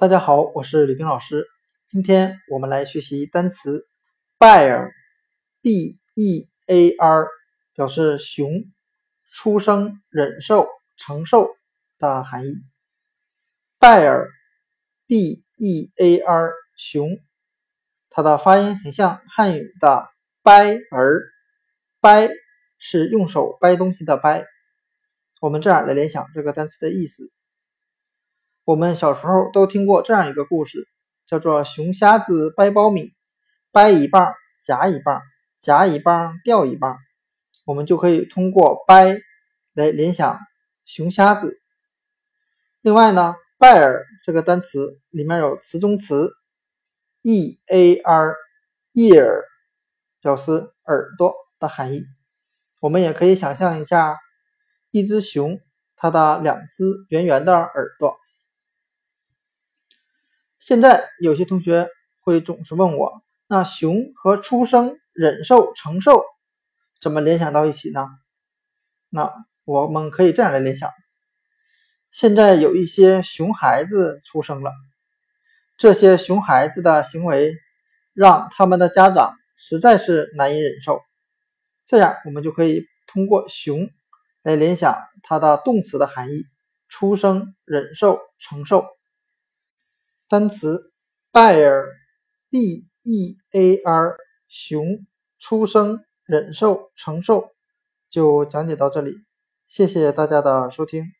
大家好，我是李冰老师。今天我们来学习单词 bear，b-e-a-r，表示熊、出生、忍受、承受的含义。bear，b-e-a-r，熊，它的发音很像汉语的掰儿，掰是用手掰东西的掰。我们这样来联想这个单词的意思。我们小时候都听过这样一个故事，叫做“熊瞎子掰苞米，掰一半夹一半，夹一半掉一半”。我们就可以通过“掰”来联想熊瞎子。另外呢，“bear” 这个单词里面有词中词 “e-a-r”，ear 表示耳朵的含义。我们也可以想象一下，一只熊，它的两只圆圆的耳朵。现在有些同学会总是问我，那熊和出生、忍受、承受怎么联想到一起呢？那我们可以这样来联想：现在有一些熊孩子出生了，这些熊孩子的行为让他们的家长实在是难以忍受。这样，我们就可以通过熊来联想它的动词的含义：出生、忍受、承受。单词 bear，b-e-a-r，熊，出生，忍受，承受，就讲解到这里，谢谢大家的收听。